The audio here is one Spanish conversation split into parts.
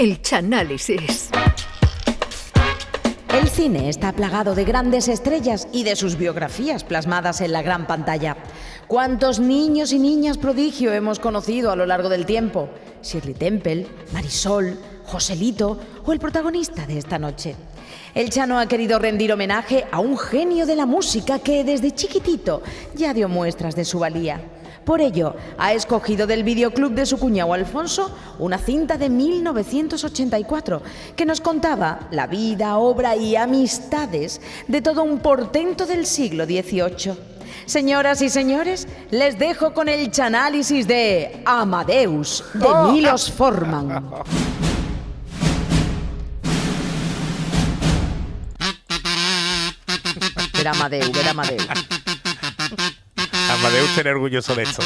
El Chanálisis. El cine está plagado de grandes estrellas y de sus biografías plasmadas en la gran pantalla. ¿Cuántos niños y niñas prodigio hemos conocido a lo largo del tiempo? Shirley Temple, Marisol, Joselito o el protagonista de esta noche. El Chano ha querido rendir homenaje a un genio de la música que desde chiquitito ya dio muestras de su valía. Por ello, ha escogido del videoclub de su cuñado Alfonso una cinta de 1984 que nos contaba la vida, obra y amistades de todo un portento del siglo XVIII. Señoras y señores, les dejo con el chanálisis de Amadeus de Milos Forman. Era Amadeus, era Amadeus. Amadeus estar orgulloso de esto.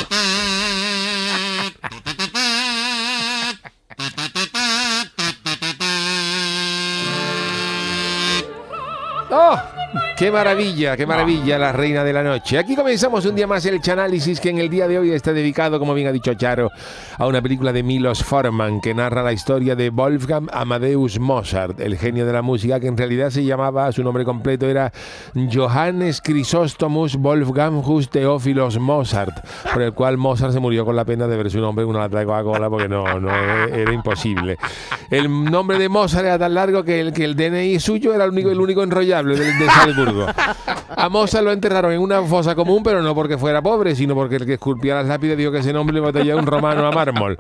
¡Oh! ¡Qué maravilla, qué maravilla la reina de la noche! Aquí comenzamos un día más el Chanálisis que en el día de hoy está dedicado, como bien ha dicho Charo, a una película de Milos Forman que narra la historia de Wolfgang Amadeus Mozart, el genio de la música que en realidad se llamaba, su nombre completo era Johannes Chrysostomus Wolfgangus Theophilos Mozart, por el cual Mozart se murió con la pena de ver su nombre en una lata de Coca-Cola porque no, no era imposible. El nombre de Mozart era tan largo que el, que el DNI suyo era el único, el único enrollable de, de Salzburgo. A Mozart lo enterraron en una fosa común, pero no porque fuera pobre, sino porque el que esculpía las lápidas dijo que ese nombre le batallaba un romano a mármol.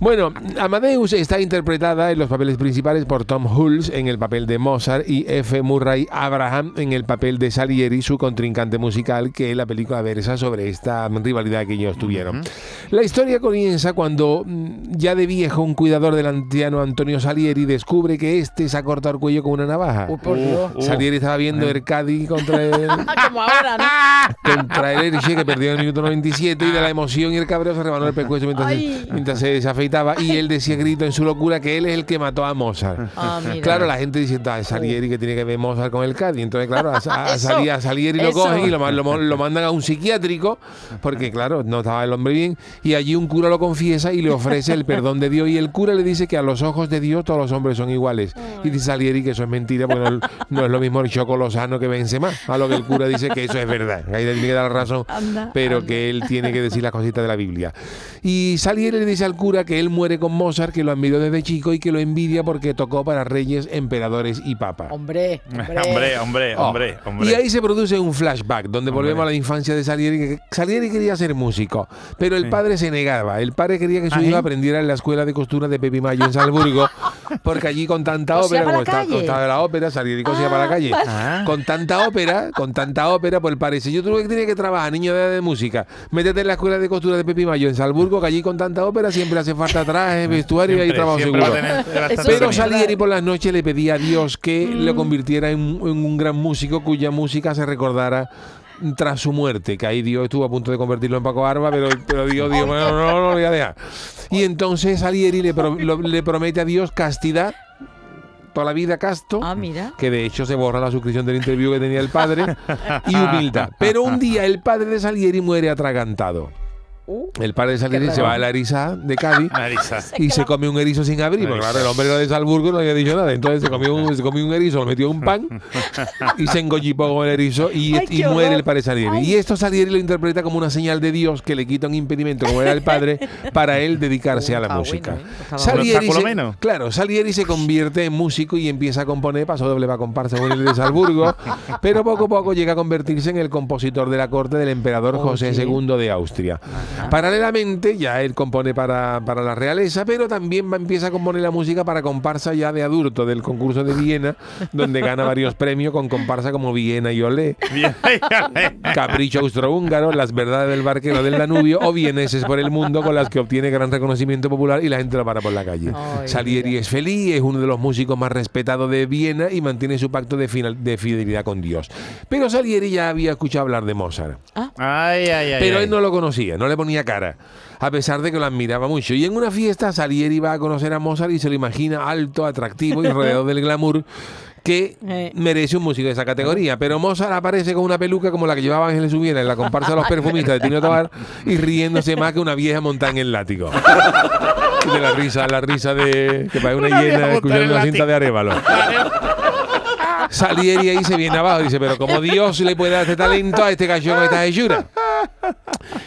Bueno, Amadeus está interpretada en los papeles principales por Tom Hulce en el papel de Mozart y F. Murray Abraham en el papel de Salieri, su contrincante musical, que la película versa sobre esta rivalidad que ellos tuvieron. La historia comienza cuando mm, ya de viejo un cuidador del anciano Antonio Salieri descubre que este se ha cortado el cuello con una navaja. Salieri estaba viendo el Cádiz contra el, Como ahora, ¿no? contra el Elche que perdió en el minuto 97 y de la emoción y el cabreo se rebanó el pescuezo mientras, Ay. mientras se, se afeitaba y él decía grito en su locura que él es el que mató a Mozart. Ah, mira. Claro, la gente dice, "Ah, es Salieri que tiene que ver Mozart con el Cádiz. Entonces, claro, a, a- a Eso, Sali- a Salieri lo cogen y lo, lo lo mandan a un psiquiátrico porque, claro, no estaba el hombre bien. Y allí un cura lo confiesa y le ofrece el perdón de Dios. Y el cura le dice que a los ojos de Dios todos los hombres son iguales. Y dice Salieri que eso es mentira porque no, no es lo mismo el choco lozano que vence más. A lo que el cura dice que eso es verdad. Ahí le tiene que dar razón, Anda, pero que él tiene que decir las cositas de la Biblia. Y Salieri le dice al cura que él muere con Mozart, que lo admiró desde chico y que lo envidia porque tocó para reyes, emperadores y papas. Hombre, hombre. Hombre, hombre, Oh. hombre, hombre. Y ahí se produce un flashback donde volvemos a la infancia de Salieri. Que Salieri quería ser músico, pero el padre se negaba. El padre quería que su ¿Ah, hijo sí? aprendiera en la escuela de costura de Pepi Mayo en Salzburgo, porque allí con tanta ópera, como está, la ópera, Salieri cosía para la calle. Ah. Con tanta ópera, con tanta ópera, pues parece, yo tuve que tenía que trabajar, niño de, de música, métete en la escuela de costura de Pepi Mayo en Salzburgo, que allí con tanta ópera siempre hace falta traje, vestuario y hay trabajo seguro. tener Pero. Salieri por las noches le pedía a Dios que Mm. lo convirtiera en, un- en un gran músico cuya música se recordara tras su muerte, que ahí Dios estuvo a punto de convertirlo en Paco Barba, pero, pero Dios dijo, bueno, no, no, no, lo voy a dejar. Y entonces Salieri le, pro- lo- le promete a Dios castidad, toda la vida casto, Ah, mira. que de hecho se borra la suscripción del interview que tenía el padre, y humildad. Pero un día el padre de Salieri muere atragantado. Uh, El padre de Salieri se va a la Eriza de Cádiz Marisa. y se come un erizo sin abrir, porque claro, el hombre era de Salzburgo no había dicho nada. Entonces se comió un, se comió un erizo, lo metió en un pan y se engollipó con el erizo y, Ay, y qué muere el padre Salieri. Y esto Salieri lo interpreta como una señal de Dios que le quita un impedimento, como era el padre, para él dedicarse a la Ah, música. bueno, ¿eh? Salieri se, menos. claro, Salieri se convierte en músico y empieza a componer, pasó doble va comparsa con el de Salzburgo, pero poco a poco llega a convertirse en el compositor de la corte del emperador José. II de Austria. Paralelamente, ya él compone para, para la realeza, pero también va, empieza a componer la música para comparsa ya de adulto del concurso de Viena, donde gana varios premios con comparsa como Viena y Olé. Capricho Austrohúngaro, Las Verdades del Barquero del Danubio o Vieneses por el Mundo, con las que obtiene gran reconocimiento popular y la gente lo para por la calle. Ay, Salieri es feliz, es uno de los músicos más respetados de Viena y mantiene su pacto de, final- de fidelidad con Dios. Pero Salieri ya había escuchado hablar de Mozart. Ay, ay, ay. Pero él no lo conocía, no le ponía cara, a pesar de que lo admiraba mucho. Y en una fiesta Salieri va a conocer a Mozart y se lo imagina alto, atractivo y rodeado del glamour que Eh. merece un músico de esa categoría. Pero Mozart aparece con una peluca como la que llevaba Ángeles Subiera en la comparsa de los perfumistas de Tino Tobar y riéndose más que una vieja montada en el látigo. De la risa, la risa de que parece una, hiena escuchando una cinta de Arevalo. Salieri ahí se viene abajo y dice, pero como Dios le puede dar este talento a este gallo con esta hechura.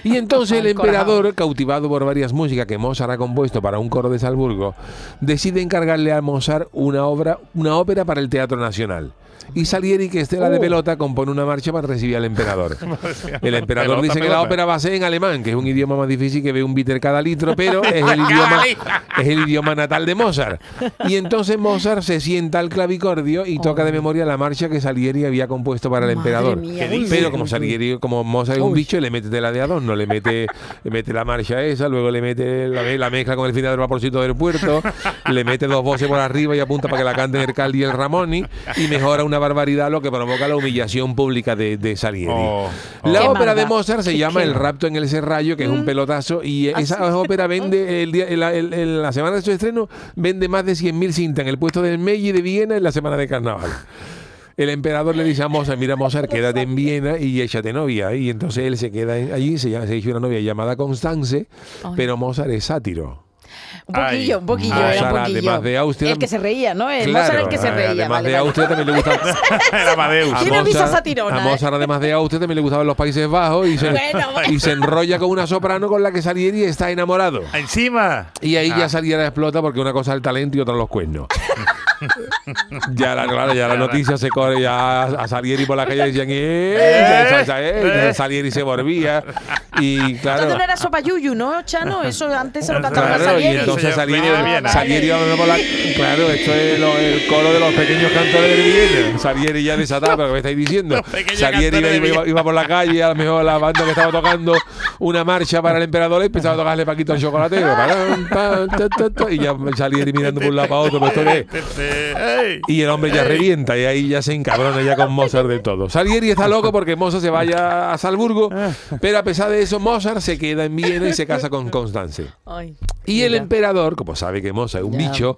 Y entonces el emperador, cautivado por varias músicas que Mozart ha compuesto para un coro de Salzburgo, decide encargarle a Mozart una obra, una ópera para el Teatro Nacional. Y Salieri, que estela de Oh. pelota, compone una marcha para recibir al emperador. El emperador Pelota, dice que la ópera va a ser en alemán, que es un idioma más difícil que ve un bitter cada litro, pero es el idioma, es el idioma natal de Mozart. Y entonces Mozart se sienta al clavicordio y toca de memoria la marcha que Salieri había compuesto para el Madre emperador. Pero como Salieri, como Mozart es un Uy. bicho, le mete tela de adorno, le mete, le mete la marcha esa, luego le mete la, la mezcla con el final del vaporcito del puerto, le mete dos voces por arriba y apunta para que la canten el Caldi y el Ramoni y mejora una barbaridad lo que provoca la humillación pública de, de Salieri. Oh, La Qué ópera de. Mozart se llama qué- El rapto en el serrallo, que es un pelotazo, y esa ópera vende, el día, el- el- el- la semana de su estreno, vende más de 100.000 cintas en el puesto del Meiji de Viena en la semana de carnaval. El emperador le dice a Mozart, mira Mozart, quédate en Viena y échate novia. Y entonces él se queda allí, se, llama- se hizo una novia llamada Constance, Ay. pero Mozart es sátiro. Un poquillo, Ay, un poquillo, Mozart, era un poquillo. además de Austria- el que se reía, ¿no? El Mozart el que se reía. además vale, de vale. Austria también le gusta... el Amadeus. A Tiene risa satirona, A ¿eh? Mozart, además de Austria, también le gustaban los Países Bajos y se, Bueno, bueno. y se enrolla con una soprano con la que Salieri está enamorado. Encima. Y ahí Ah. ya Salieri explota porque una cosa es el talento y otra los cuernos. ya la, claro, ya la noticia se corre ya a, a Salieri por la calle decían ¡Eh! Ya, ya, eh, Salieri se volvía y claro Entonces no era sopa yuyu, ¿no, Chano? Eso antes se lo cantaba Claro, y Salieri. entonces Salieri. Salieri iba por la... Claro, esto es lo- el coro de los pequeños cantores de Viena. Salieri ya desatado, pero ¿qué me estáis diciendo? Salieri iba, iba- iba por la calle, a lo mejor la banda que estaba tocando una marcha para el emperador y empezaba a tocarle Paquito el chocolatero. Y ya Salieri mirando por un lado para otro, pero esto qué es? Ey. Y el hombre ya revienta y ahí ya se encabrona ya con Mozart de todo. Salieri está loco porque Mozart se vaya a Salzburgo, pero a pesar de eso Mozart se queda en Viena y se casa con Constance. Ay, Y el emperador, como sabe que Mozart es un Ya. bicho,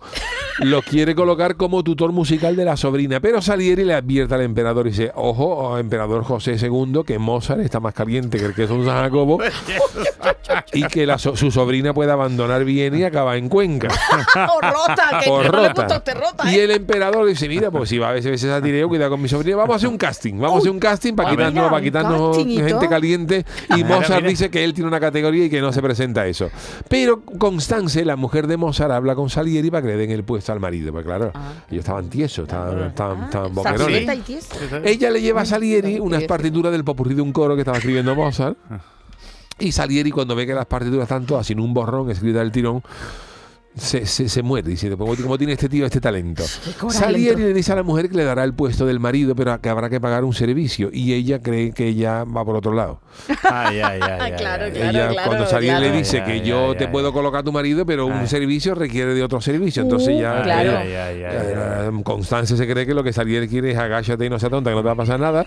lo quiere colocar como tutor musical de la sobrina. Pero Salieri le advierte al emperador y dice, ojo, oh, emperador José II, que Mozart está más caliente que el queso de San Jacobo y que la so- su sobrina puede abandonar Viena y acabar en Cuenca. o rota, que O no le rota. gusta a usted rota, Y ¿eh? el emperador dice, mira, pues si va a veces ese satireo, cuidado con mi sobrina, vamos a hacer un casting, vamos a hacer un casting para Ah, quitarnos, para quitarnos gente caliente. Y Mozart dice que él tiene una categoría y que no se presenta a eso. Pero Constance, la mujer de Mozart, habla con Salieri para que le den el puesto al marido. Pues claro, Ah. ellos estaban tiesos, estaban, estaban, estaban Ah. Ella le lleva a Salieri Ay, unas partituras del popurrí de un coro que estaba escribiendo Mozart. Ah. Y Salieri, cuando ve que las partituras están todas sin un borrón escrita del tirón, se, se, se muere diciendo, ¿cómo, tiene este tío este talento? Salieri le dice a la mujer que le dará el puesto del marido, pero que habrá que pagar un servicio. Y ella cree que ella va por otro lado. Ay, ay, ay, ay, claro, ay. claro. ella, cuando Salieri claro. le dice Ay, que ay, yo ay, te ay. puedo colocar a tu marido, pero un servicio requiere de otro servicio. Entonces Uh, ya... claro. ella- ya, ya, Constance se cree que lo que Salieri quiere es agáchate y no sea tonta, que no te va a pasar nada.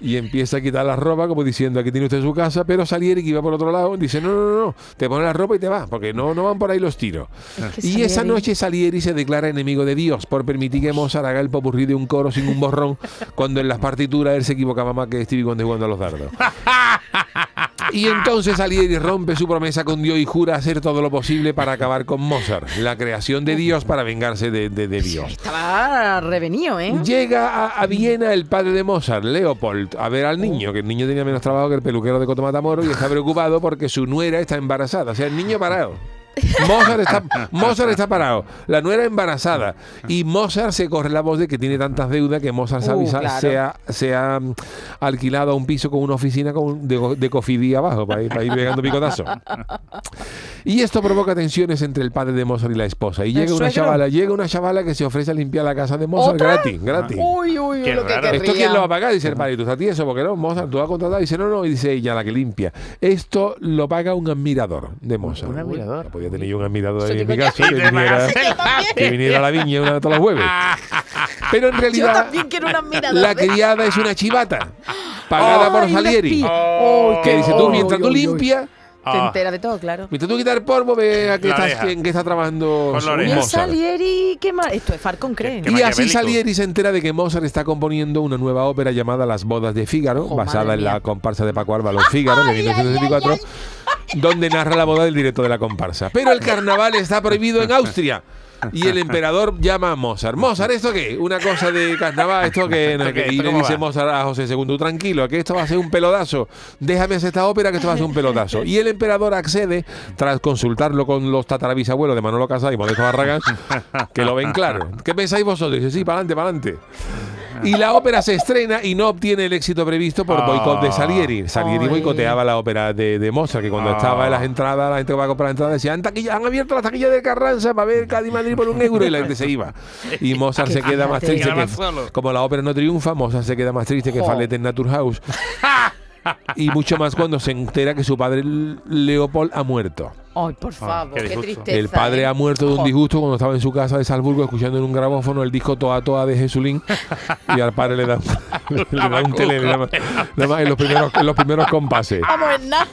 Y empieza a quitar la ropa, como diciendo, aquí tiene usted su casa. Pero Salieri, que iba por otro lado, dice, no, no, no, no, te pone la ropa y te vas, porque no, no van por ahí los tiros. que Y esa noche Salieri se declara enemigo de Dios por permitir que Mozart haga el popurrí de un coro sin un borrón, cuando en las partituras él se equivocaba más que Stevie Wonder jugando a los dardos. Y entonces Salieri rompe su promesa con Dios y jura hacer todo lo posible para acabar con Mozart, la creación de Dios para vengarse de, de- de Dios. Estaba revenido, ¿eh? Llega a, a Viena el padre de Mozart, Leopold, a ver al niño, que el niño tenía menos trabajo que el peluquero de Coto Matamoros y está preocupado porque su nuera está embarazada. O sea, el niño parado. Mozart está, Mozart está parado, la nuera embarazada y Mozart se corre la voz de que tiene tantas deudas que Mozart se, Uh, avisa- claro. se ha, se ha, mm, alquilado a un piso con una oficina con, de, de cofidí abajo para ir, para ir pegando picotazo. Y esto provoca tensiones entre el padre de Mozart y la esposa. Y llega una suegro? chavala, llega una chavala que se ofrece a limpiar la casa de Mozart ¿Otra? gratis, gratis. Uy, uy, Qué lo que. ¿Esto quién lo va a pagar? Dice el padre, tú estás tieso, porque no, Mozart, tú vas a contratar. Dice, no, no, y dice ella, la que limpia. Esto lo paga un admirador de Mozart. Un admirador. Podía tener yo un admirador ahí en mi casa yo. que viniera, pagas. que viniera a la viña una todos los jueves. Pero en Yo realidad, también quiero una mirada. la criada es una chivata, pagada por Ay, Salieri. Oh, Que dice, tú mientras tú ay, limpias, Te Ah. entera de todo, claro. Mientras tú quitas el polvo, ve a qué, La estás, oreja. en qué está trabajando Con la oreja. Salieri, ¿qué más? Esto es Falcon creen. qué Y así maquiavélico. Salieri se entera de que Mozart está componiendo una nueva ópera llamada Las bodas de Fígaro, Jo, basada madre en la comparsa de Paco Álvaro Fígaro de 1964, donde narra la boda del director de la comparsa. Pero el carnaval está prohibido en Austria. Y el emperador llama a Mozart. Mozart, ¿esto qué? Una cosa de carnaval, ¿esto qué? No, y ¿Esto le dice va? Mozart a José II, tranquilo, que esto va a ser un pelodazo. Déjame hacer esta ópera que esto va a ser un pelodazo. Y el emperador accede tras consultarlo con los tatarabisabuelos de Manolo Casado y Modesto Barragán, que lo ven claro. ¿Qué pensáis vosotros? Dice, sí, para adelante, para adelante. Y la ópera se estrena y no obtiene el éxito previsto por Ah. boicot de Salieri. Salieri Ay. boicoteaba la ópera de, de Mozart, que cuando Ah. estaba en las entradas, la gente que va a comprar entradas decía, han, taquilla- han abierto las taquillas de Carranza para ver Cádiz Madrid por un euro y la gente se iba. Y Mozart se queda más triste. Que, como la ópera no triunfa, Mozart se queda más triste que Jo. Fallet en Naturhaus. y mucho más cuando se entera que su padre Leopold ha muerto. Ay, por favor, qué tristeza. El padre ¿eh? ha muerto de un disgusto cuando estaba en su casa de Salzburgo escuchando en un grabófono el disco Toa Toa de Jesulín y al padre le da, le da un tele, le da- nada más en los primeros, en los primeros compases. Vamos en nada.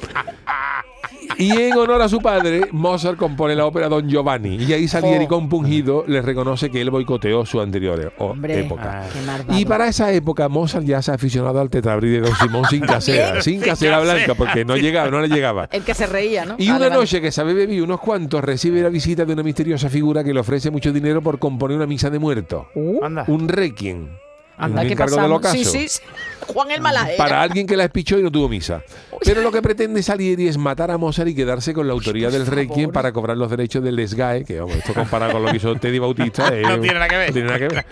Y en honor a su padre, Mozart compone la ópera Don Giovanni y ahí Salieri Jo. compungido le reconoce que él boicoteó su anterior o- Hombre, época. malvado. Y para esa época Mozart ya se ha aficionado al tetrabril de Don Simón sin casera, sin casera blanca porque no llegaba, no le llegaba. El que se reía, ¿no? Y Vale, una vale. noche que se había bebido unos cuantos, recibe la visita de una misteriosa figura que le ofrece mucho dinero por componer una misa de muerto. Uh. Un requiem. Anda, ¿qué pasamos? Sí, sí, sí. Juan el Malajera. Para alguien que la espichó y no tuvo misa. Pero lo que pretende Salieri es matar a Mozart y quedarse con la autoría del requiem para cobrar los derechos del desgae, que vamos, esto comparado con lo que hizo Teddy Bautista. eh, No tiene nada que ver. no tiene nada que ver.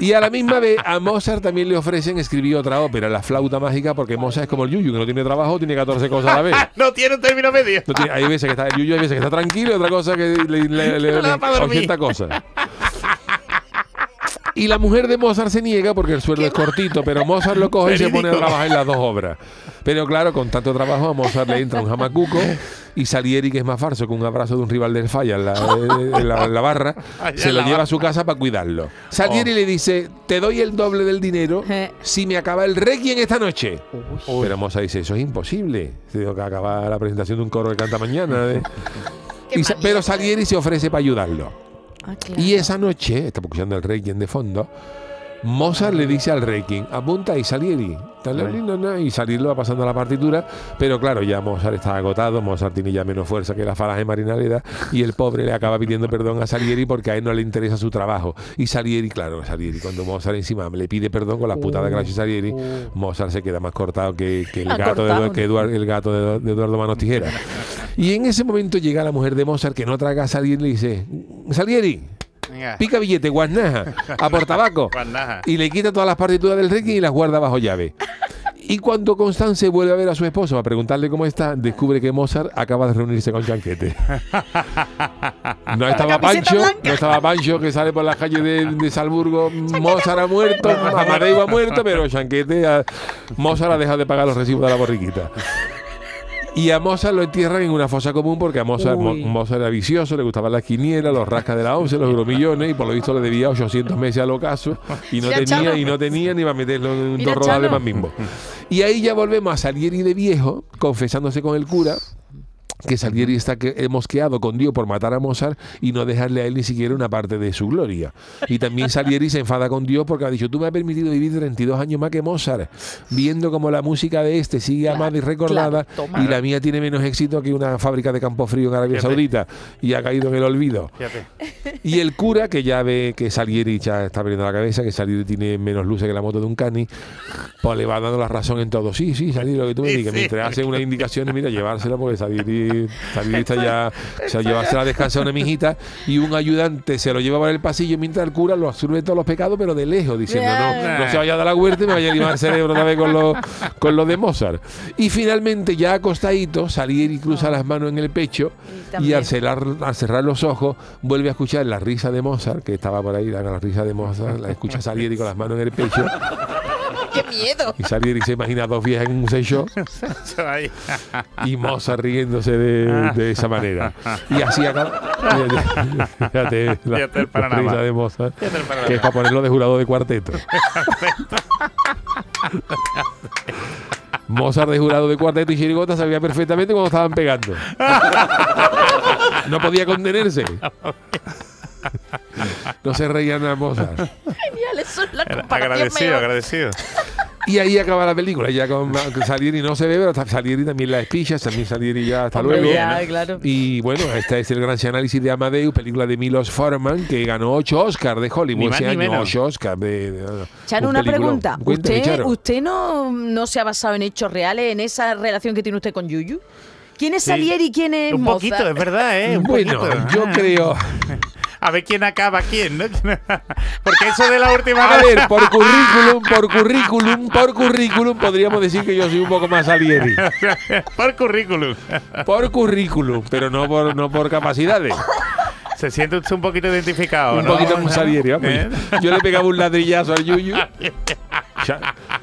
Y a la misma vez, a Mozart también le ofrecen escribir otra ópera, La flauta mágica, porque Mozart es como el Yuyu, que no tiene trabajo, tiene 14 cosas a la vez. no tiene un término medio. No tiene- hay veces que está el Yuyu, hay veces que está tranquilo y otra cosa que le, le, le- le da le- pa' dormir. 80 cosas. Y la mujer de Mozart se niega porque el sueldo es cortito, pero Mozart lo coge y se pone a trabajar en las dos obras. Pero claro, con tanto trabajo a Mozart le entra un jamacuco y Salieri, que es más falso que un abrazo de un rival del falla en la, en la- en la barra, Allá se lo lleva a su casa para cuidarlo. Salieri Oh. le dice, te doy el doble del dinero si me acaba el requiem esta noche. Uy. Pero Mozart dice, eso es imposible. Tengo que acabar la presentación de un coro que canta mañana. ¿eh?". Y pero ¿eh? Salieri se ofrece para ayudarlo. Ah, claro. Y esa noche, está escuchando el Requiem de fondo, Mozart le dice al Requiem, apunta ahí Salieri. Y Salieri lo va pasando la partitura, pero claro, ya Mozart está agotado, Mozart tiene ya menos fuerza que la falange marinalidad y el pobre le acaba pidiendo perdón a Salieri porque a él no le interesa su trabajo. Y Salieri, claro, Salieri, cuando Mozart encima le pide perdón con las putadas que le Salieri, Mozart se queda más cortado que, que el, Ah, gato de, cortado. Edu- que Eduard- el gato de, de Eduardo Manos Tijera. Y en ese momento llega la mujer de Mozart que no traga a Salieri y le dice, Salieri, Venga. pica billete, guasnaja, a por tabaco. Guasnaja. Y le quita todas las partituras del Requiem y las guarda bajo llave. Y cuando Constance vuelve a ver a su esposo a preguntarle cómo está, descubre que Mozart acaba de reunirse con Chanquete. No estaba Pancho, blanca. no estaba Pancho que sale por las calles de, de Salzburgo. Mozart ha muerto, Amadeo ha muerto, pero Chanquete, ha- Mozart ha dejado de pagar los recibos de la borriquita. Y a Mozart lo entierran en una fosa común porque a Mozart, Mo- Uy. Mozart era vicioso, le gustaban las quinielas, los rascas de la once, los euromillones y por lo visto le debía 800 meses al ocaso y no Mira, tenía Chano. y no tenía ni va a meterlo en Mira, dos rodadas Chano. más mismo. Y ahí ya volvemos a Salieri de viejo, confesándose con el cura que Salieri está que, eh, mosqueado con Dios por matar a Mozart y no dejarle a él ni siquiera una parte de su gloria. Y también Salieri se enfada con Dios porque ha dicho, tú me has permitido vivir 32 años más que Mozart, viendo como la música de este sigue amada y recordada claro, y la mía tiene menos éxito que una fábrica de campo frío en Arabia Fíjate. Saudita y ha caído en el olvido. Fíjate. Y el cura, que ya ve que Salieri ya está perdiendo la cabeza, que Salieri tiene menos luces que la moto de un cani, pues le va dando la razón en todo. Sí, sí, Salieri, lo que tú me Sí, digas. sí. Mientras hace unas indicaciones, mira, llevársela porque Salieri, Salieri está ya, o sea, llevársela a descansar a una mijita y un ayudante se lo lleva por el pasillo mientras el cura lo absorbe todos los pecados, pero de lejos, diciendo, no, no se vaya a dar la huerta y me vaya a limar el cerebro otra vez con lo, con lo de Mozart. Y finalmente, ya acostadito, Salieri cruza las manos en el pecho Y y al cerrar, al cerrar los ojos vuelve a escuchar la risa de Mozart, que estaba por ahí, la, la risa de Mozart, la escucha Salieri con las manos en el pecho ¡Qué miedo! y Salieri se imagina a dos viejas en un ahí. y Mozart riéndose de, de esa manera. Y así acaba. Fíjate la, la risa de Mozart, que es para ponerlo de jurado de cuarteto. Mozart de jurado de cuarteto y chirigota sabía perfectamente cuando estaban pegando. No podía contenerse. No se reían a Mozart. Genial, eso es la Era comparación Agradecido, agradecido. Y ahí acaba la película, ya con, Salieri no se ve, pero Salieri también la espichas, también Salieri ya hasta Hombre, luego. ya, claro. Y bueno, este es el gran análisis de Amadeus, película de Milos Forman, que ganó ocho Oscars de Hollywood ese año, menos. ocho Oscars. De, de- Chano, un una pregunta. Cuéntame, ¿Usted, Charo. ¿Usted no, no se ha basado en hechos reales en esa relación que tiene usted con Yuyu? ¿Quién es Sí. Salieri y quién es Un Mozart? poquito, es verdad, ¿eh? Un Bueno, poquito. yo Ah. creo... A ver quién acaba quién, ¿no? Porque eso de la última A ver, por currículum, por currículum, por currículum, podríamos decir que yo soy un poco más Salieri. por currículum. Por currículum, pero no por, no por capacidades. Se siente usted un poquito identificado, Un ¿no? poquito más Salieri, vamos. ¿Eh? Yo le pegaba un ladrillazo al Yuyu.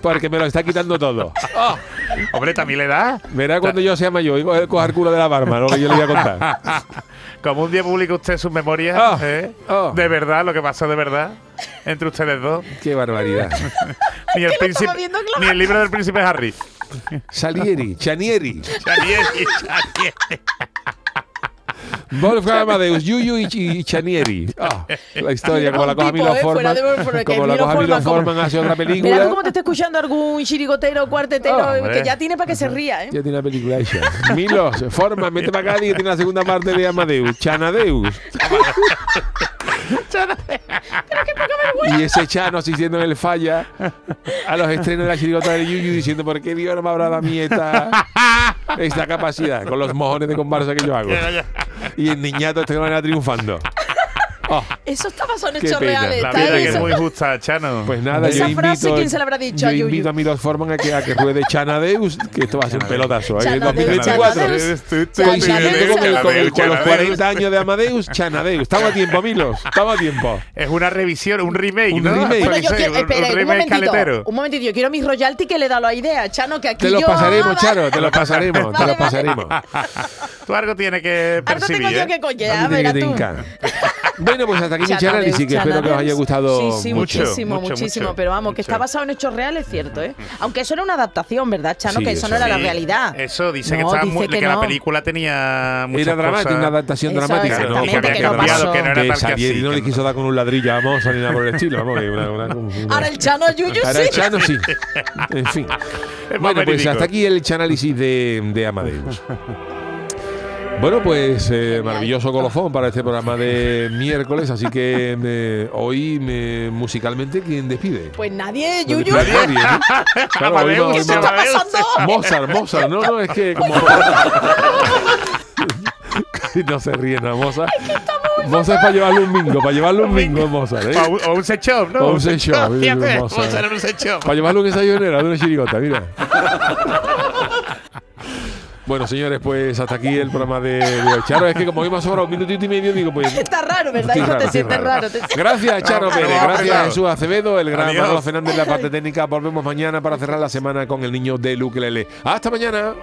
Porque me lo está quitando todo. Hombre, también le da. Verá cuando yo sea mayor y coger coger culo de la barba, lo que yo le voy a contar. Como un día publica usted sus memorias, Ah, ¿eh? ah. De verdad, lo que pasó de verdad entre ustedes dos. Qué barbaridad. Ni el, príncipe, ni el libro del príncipe Harry. Salieri, Chanieri, Chanieri, Chanieri. Wolfgang Amadeus, Yuyu y, y Chanieri. Ah, la historia, como la Milo tipo, ¿eh? Fuera Forman. de Como la Milo cosa Milo Forman, hace otra película. cómo te está escuchando algún chirigotero, cuartetero, hombre. que ya tiene para que se ría, ¿eh? Ya tiene la película hecha. Milos, Forman, mete para acá y tiene la segunda parte de Amadeus. Chanadeus. Y ese Chano asistiendo en el falla a los estrenos de la chirigota de Yuyu diciendo ¿por qué Dios no me habrá dado a mí esta, esta capacidad con los mojones de comparsa que yo hago? Y el niñato este manera triunfando. Oh, Eso está basado en Qué hechos reales. La vida que es muy justa, Chano. pues nada, Esa yo frase, invito, ¿quién se la habrá dicho yo a invito a Milos Forman a que, a que ruede Chanadeus, que esto va a ser un pelotazo. ¿eh? En Chanadeus, 2024. Chanadeus. Coincidiendo con, los Chanadeus. 40 años de Amadeus, Chanadeus. Estamos a tiempo, Milos. Estamos a tiempo. Es una revisión, un remake, Un ¿no? remake. Bueno, yo Sí, quiero, un- espera, un un, remake momentito, caletero. un momentito, yo quiero mi royalty que le da la idea, Chano, que aquí Te lo yo... pasaremos, Ah, Charo, te lo pasaremos, te lo vale. pasaremos. Tú algo tienes que Algo percibir, tengo yo ¿eh? que coger, A a mí ver, tiene a que tú. tincar. Bueno, pues hasta aquí mi Chanadeus, análisis, que espero que os haya gustado Sí, sí, mucho. muchísimo, mucho, muchísimo. mucho, pero vamos, que está basado en hechos reales, cierto, ¿eh? Aunque eso era una adaptación, ¿verdad, Chano? Sí, que eso, eso no era la Sí, realidad. Eso dice que, No, estaba dice muy- que que la película tenía muchas Era dramática, una adaptación Eso, dramática. ¿no? que había que no pasó. que no era Que tal que no le que- quiso dar con un ladrillo a Mozart ni nada por el estilo. Vamos, que una, una- una- Ahora el Chano Yuyu Ahora sí. el Chano sí. En fin. Bueno, pues hasta aquí el análisis de, de Amadeus. Bueno, pues eh, maravilloso colofón para este programa de miércoles, así que eh, hoy me- musicalmente, ¿quién despide? Pues nadie, Yuyu. despide nadie, ¿no? Claro, hoy no- ¿Qué hoy está pasando? Mozart, Mozart, no, no, es que como... no se ríe, no, Mozart. Mozart es para llevarle un mingo, para llevarle un mingo, Mozart, ¿eh? O un- set shop, ¿no? O un set shop, a hacer un set shop. Para llevarle un desayunero de una chirigota, mira. Bueno, señores, pues hasta aquí el programa de, de. Charo, es que como hoy me ha sobrado un minutito y medio, digo, pues... Está raro, ¿verdad? Hijo? raro, te sientes raro. Gracias, Charo Pérez. Gracias. Jesús Acevedo, el gran. Manolo Fernández, la parte técnica. Volvemos mañana para cerrar la semana con el niño de Luke Lele. ¡Hasta mañana!